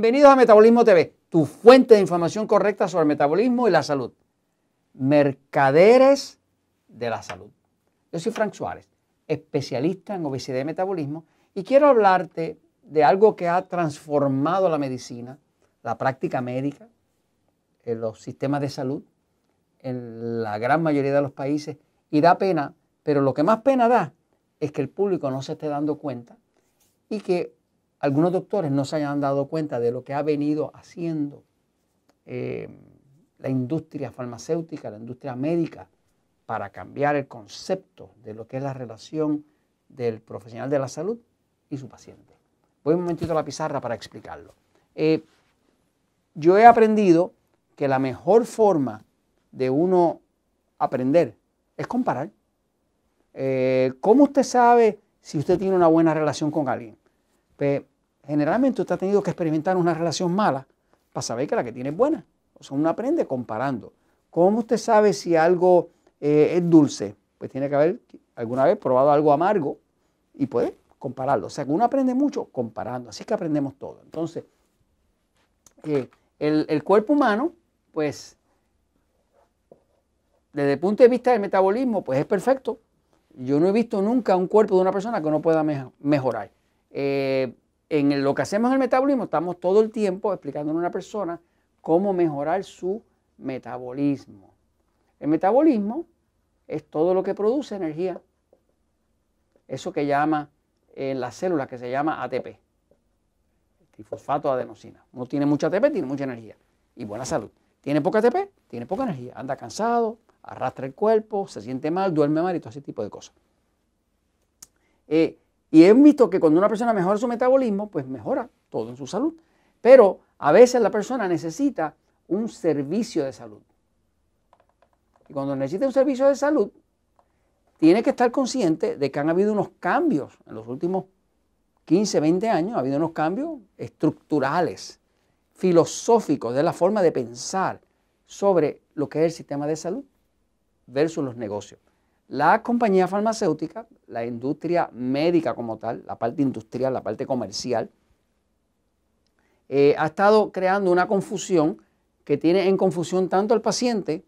Bienvenidos a Metabolismo TV, tu fuente de información correcta sobre el metabolismo y la salud. Mercaderes de la salud. Yo soy Frank Suárez, especialista en obesidad y metabolismo, y quiero hablarte de algo que ha transformado la medicina, la práctica médica, en los sistemas de salud, en la gran mayoría de los países, y da pena, pero lo que más pena da es que el público no se esté dando cuenta y que algunos doctores no se hayan dado cuenta de lo que ha venido haciendo eh, la industria farmacéutica, la industria médica, para cambiar el concepto de lo que es la relación del profesional de la salud y su paciente. Voy un momentito a la pizarra para explicarlo. Eh, yo he aprendido que la mejor forma de uno aprender es comparar. Eh, ¿Cómo usted sabe si usted tiene una buena relación con alguien? Pues, generalmente usted ha tenido que experimentar una relación mala para saber que la que tiene es buena. O sea, uno aprende comparando. ¿Cómo usted sabe si algo eh, es dulce? Pues tiene que haber alguna vez probado algo amargo y puede compararlo. O sea, que uno aprende mucho comparando. Así que aprendemos todo. Entonces, el, el cuerpo humano, pues, desde el punto de vista del metabolismo, pues es perfecto. Yo no he visto nunca un cuerpo de una persona que no pueda mejorar. Eh, en lo que hacemos en el metabolismo, estamos todo el tiempo explicando a una persona cómo mejorar su metabolismo. El metabolismo es todo lo que produce energía. Eso que llama en las células, que se llama ATP, trifosfato de adenosina. Uno tiene mucha ATP, tiene mucha energía y buena salud. Tiene poca ATP, tiene poca energía, anda cansado, arrastra el cuerpo, se siente mal, duerme mal y todo ese tipo de cosas. Eh, y he visto que cuando una persona mejora su metabolismo, pues mejora todo en su salud. Pero a veces la persona necesita un servicio de salud. Y cuando necesita un servicio de salud, tiene que estar consciente de que han habido unos cambios en los últimos 15, 20 años, ha habido unos cambios estructurales, filosóficos, de la forma de pensar sobre lo que es el sistema de salud versus los negocios. La compañía farmacéutica, la industria médica como tal, la parte industrial, la parte comercial, eh, ha estado creando una confusión que tiene en confusión tanto al paciente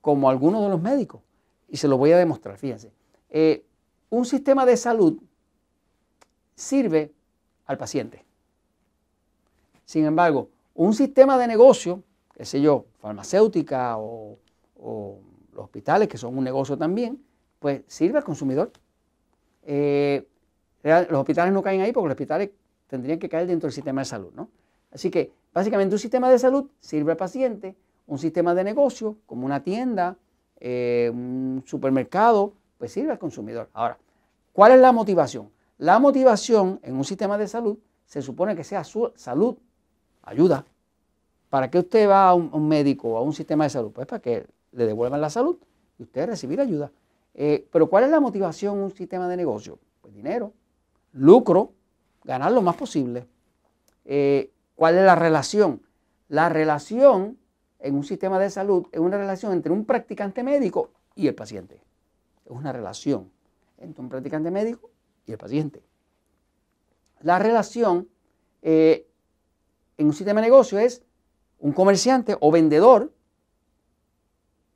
como a algunos de los médicos. Y se lo voy a demostrar, fíjense. Eh, un sistema de salud sirve al paciente. Sin embargo, un sistema de negocio, qué sé yo, farmacéutica o los hospitales, que son un negocio también, pues sirve al consumidor. Eh, los hospitales no caen ahí porque los hospitales tendrían que caer dentro del sistema de salud, ¿no? Así que básicamente un sistema de salud sirve al paciente, un sistema de negocio, como una tienda, eh, un supermercado, pues sirve al consumidor. Ahora, ¿cuál es la motivación? La motivación en un sistema de salud se supone que sea su salud, ayuda. ¿Para qué usted va a un, un médico o a un sistema de salud? Pues para que le devuelvan la salud y usted recibir ayuda. Eh, pero ¿cuál es la motivación en un sistema de negocio? Pues dinero, lucro, ganar lo más posible. Eh, ¿Cuál es la relación? La relación en un sistema de salud es una relación entre un practicante médico y el paciente. Es una relación entre un practicante médico y el paciente. La relación eh, en un sistema de negocio es un comerciante o vendedor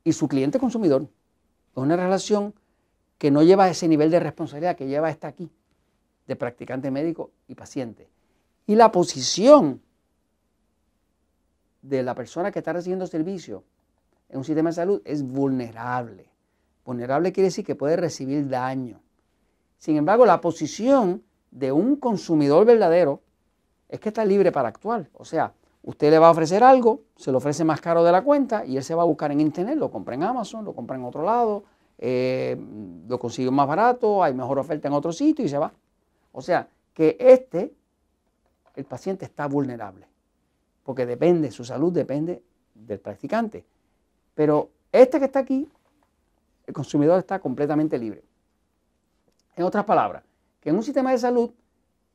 y su cliente consumidor. Es una relación que no lleva ese nivel de responsabilidad que lleva esta aquí, de practicante médico y paciente. Y la posición de la persona que está recibiendo servicio en un sistema de salud es vulnerable. Vulnerable quiere decir que puede recibir daño. Sin embargo, la posición de un consumidor verdadero es que está libre para actuar. O sea, Usted le va a ofrecer algo, se lo ofrece más caro de la cuenta y él se va a buscar en internet, lo compra en Amazon, lo compra en otro lado, eh, lo consigue más barato, hay mejor oferta en otro sitio y se va. O sea, que este, el paciente está vulnerable, porque depende, su salud depende del practicante. Pero este que está aquí, el consumidor está completamente libre. En otras palabras, que en un sistema de salud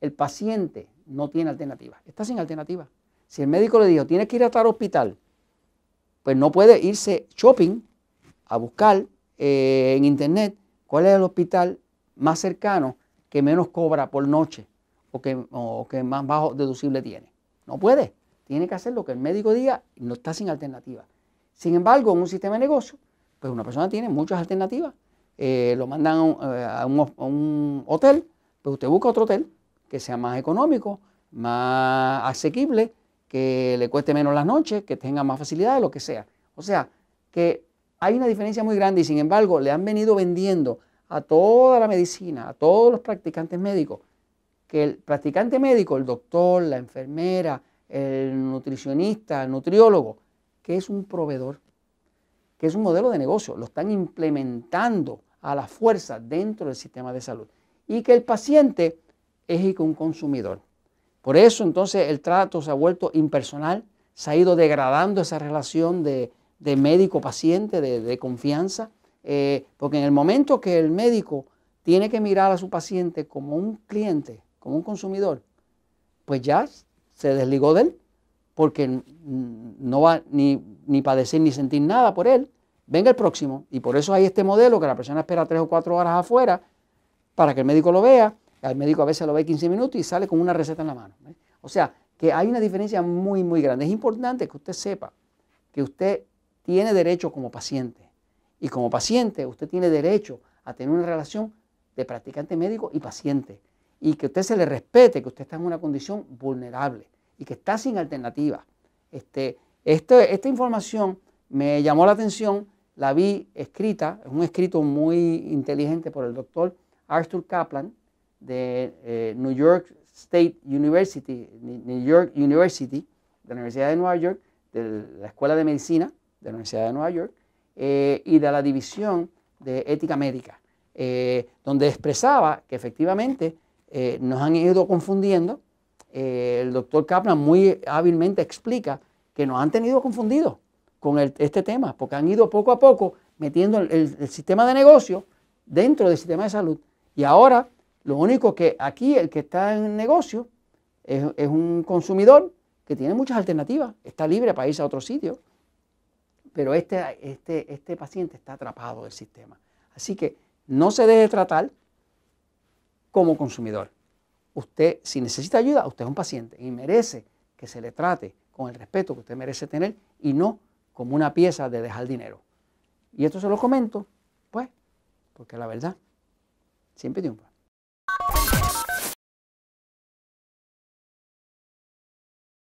el paciente no tiene alternativa, está sin alternativa. Si el médico le dijo, tienes que ir a tal hospital, pues no puede irse shopping a buscar eh, en internet cuál es el hospital más cercano que menos cobra por noche o que, más bajo deducible tiene. No puede. Tiene que hacer lo que el médico diga y no está sin alternativa. Sin embargo, en un sistema de negocio, pues una persona tiene muchas alternativas. Eh, lo mandan eh, a un, hotel, pues usted busca otro hotel que sea más económico, más asequible, que le cueste menos las noches, que tenga más facilidades, lo que sea. O sea, que hay una diferencia muy grande y sin embargo le han venido vendiendo a toda la medicina, a todos los practicantes médicos, que el practicante médico, el doctor, la enfermera, el nutricionista, el nutriólogo, que es un proveedor, que es un modelo de negocio, lo están implementando a la fuerza dentro del sistema de salud. Y que el paciente es un consumidor. Por eso entonces el trato se ha vuelto impersonal, se ha ido degradando esa relación de, médico-paciente, de, confianza, eh, porque en el momento que el médico tiene que mirar a su paciente como un cliente, como un consumidor, pues ya se desligó de él, porque no va ni, ni padecer ni sentir nada por él. Venga el próximo. Y por eso hay este modelo que la persona espera tres o cuatro horas afuera para que el médico lo vea. El médico a veces lo ve 15 minutos y sale con una receta en la mano. O sea, que hay una diferencia muy, muy grande. Es importante que usted sepa que usted tiene derecho como paciente. Y como paciente, usted tiene derecho a tener una relación de practicante médico y paciente. Y que usted se le respete, que usted está en una condición vulnerable y que está sin alternativa. Este, esta información me llamó la atención, la vi escrita, es un escrito muy inteligente por el doctor Arthur Kaplan de eh, New York State University, New York University, de la Universidad de Nueva York, de la Escuela de Medicina de la Universidad de Nueva York eh, y de la División de Ética Médica, eh, donde expresaba que efectivamente nos han ido confundiendo. el doctor Kaplan muy hábilmente explica que nos han tenido confundidos con este tema, porque han ido poco a poco metiendo el, sistema de negocio dentro del sistema de salud. Y ahora lo único que aquí el que está en negocio es, un consumidor que tiene muchas alternativas, está libre para irse a otro sitio, pero este, este, este paciente está atrapado del sistema. Así que no se deje tratar como consumidor. Usted, si necesita ayuda, usted es un paciente y merece que se le trate con el respeto que usted merece tener y no como una pieza de dejar dinero. Y esto se lo comento, pues, porque la verdad siempre triunfa.